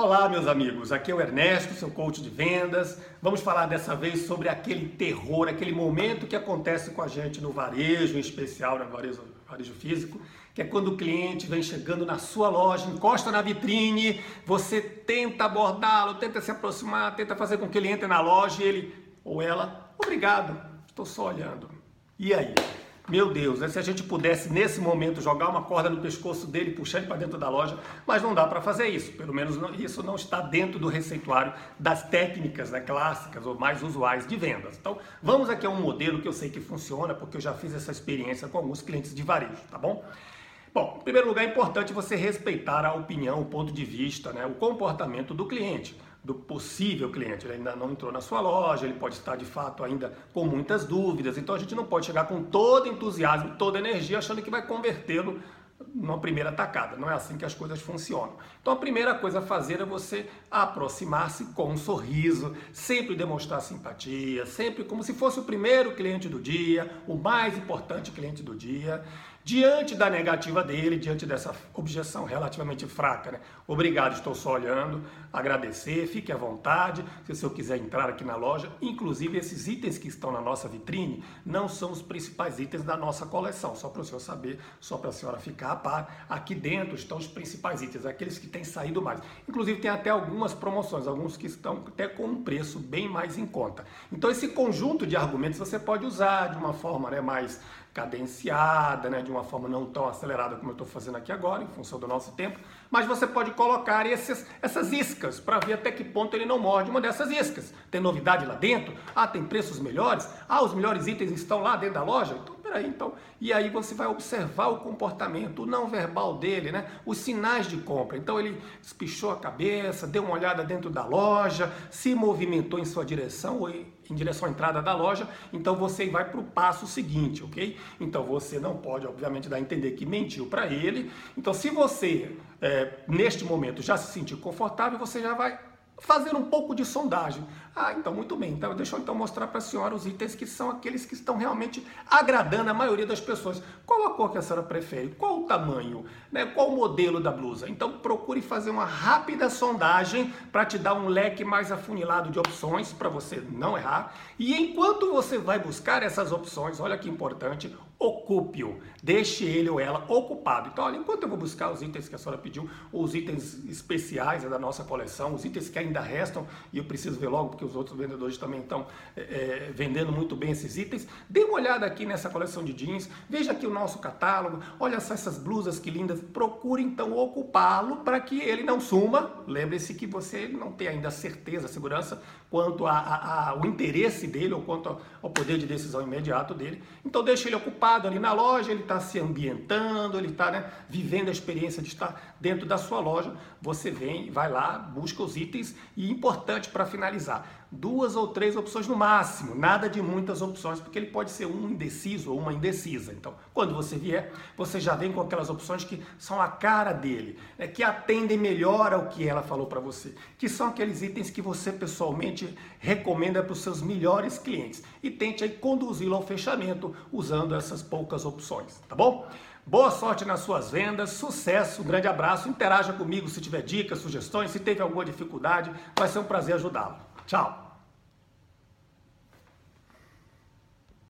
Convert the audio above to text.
Olá, meus amigos. Aqui é o Ernesto, seu coach de vendas. Vamos falar dessa vez sobre aquele terror, aquele momento que acontece com a gente no varejo, em especial no varejo, varejo físico, que é quando o cliente vem chegando na sua loja, encosta na vitrine, você tenta abordá-lo, tenta se aproximar, tenta fazer com que ele entre na loja e ele ou ela, obrigado, estou só olhando. E aí? Meu Deus, né? se a gente pudesse nesse momento jogar uma corda no pescoço dele, puxar ele para dentro da loja, mas não dá para fazer isso. Pelo menos não, isso não está dentro do receituário das técnicas né, clássicas ou mais usuais de vendas. Então, vamos aqui a um modelo que eu sei que funciona, porque eu já fiz essa experiência com alguns clientes de varejo, tá bom? Bom, em primeiro lugar, é importante você respeitar a opinião, o ponto de vista, né, o comportamento do cliente do possível cliente. Ele ainda não entrou na sua loja, ele pode estar de fato ainda com muitas dúvidas. Então a gente não pode chegar com todo entusiasmo, toda energia, achando que vai convertê-lo numa primeira tacada. Não é assim que as coisas funcionam. Então a primeira coisa a fazer é você aproximar-se com um sorriso, sempre demonstrar simpatia, sempre como se fosse o primeiro cliente do dia, o mais importante cliente do dia. Diante da negativa dele, diante dessa objeção relativamente fraca, né? Obrigado, estou só olhando, agradecer, fique à vontade. Se o senhor quiser entrar aqui na loja, inclusive esses itens que estão na nossa vitrine não são os principais itens da nossa coleção, só para o senhor saber, só para a senhora ficar a par. Aqui dentro estão os principais itens, aqueles que têm saído mais. Inclusive tem até algumas promoções, alguns que estão até com um preço bem mais em conta. Então esse conjunto de argumentos você pode usar de uma forma né, mais cadenciada, né, de uma forma não tão acelerada como eu estou fazendo aqui agora, em função do nosso tempo, mas você pode colocar esses, essas iscas para ver até que ponto ele não morde uma dessas iscas. Tem novidade lá dentro? Ah, tem preços melhores? Ah, os melhores itens estão lá dentro da loja? Então, peraí, então. E aí você vai observar o comportamento, o não verbal dele, né? Os sinais de compra. Então ele espichou a cabeça, deu uma olhada dentro da loja, se movimentou em sua direção ou em direção à entrada da loja, então você vai para o passo seguinte, ok? Então você não pode, obviamente, dar a entender que mentiu para ele. Então, se você, é, neste momento, já se sentir confortável, você já vai fazer um pouco de sondagem. Ah, então muito bem. Então deixa eu então mostrar para a senhora os itens que são aqueles que estão realmente agradando a maioria das pessoas. Qual a cor que a senhora prefere? Qual o tamanho? Né? Qual o modelo da blusa? Então procure fazer uma rápida sondagem para te dar um leque mais afunilado de opções para você não errar. E enquanto você vai buscar essas opções, olha que importante, ocupe-o, deixe ele ou ela ocupado. Então, olha, enquanto eu vou buscar os itens que a senhora pediu, os itens especiais da nossa coleção, os itens que ainda restam, e eu preciso ver logo porque os outros vendedores também estão é, vendendo muito bem esses itens, dê uma olhada aqui nessa coleção de jeans, veja aqui o nosso catálogo, olha só essas blusas que lindas, procure então ocupá-lo para que ele não suma. Lembre-se que você não tem ainda certeza, segurança quanto ao interesse dele ou quanto ao poder de decisão imediato dele. Então deixe ele ocupado ali na loja, ele está se ambientando, ele está né, vivendo a experiência de estar dentro da sua loja. Você vem, vai lá, busca os itens e importante para finalizar, duas ou três opções no máximo, nada de muitas opções, porque ele pode ser um indeciso ou uma indecisa. Então, quando você vier, você já vem com aquelas opções que são a cara dele, né, que atendem melhor ao que ela falou para você, que são aqueles itens que você pessoalmente recomenda para os seus melhores clientes e tente aí conduzi-lo ao fechamento usando essas poucas opções, tá bom? Boa sorte nas suas vendas, sucesso, um grande abraço, interaja comigo se tiver dicas, sugestões, se teve alguma dificuldade, vai ser um prazer ajudá-lo. Tchau!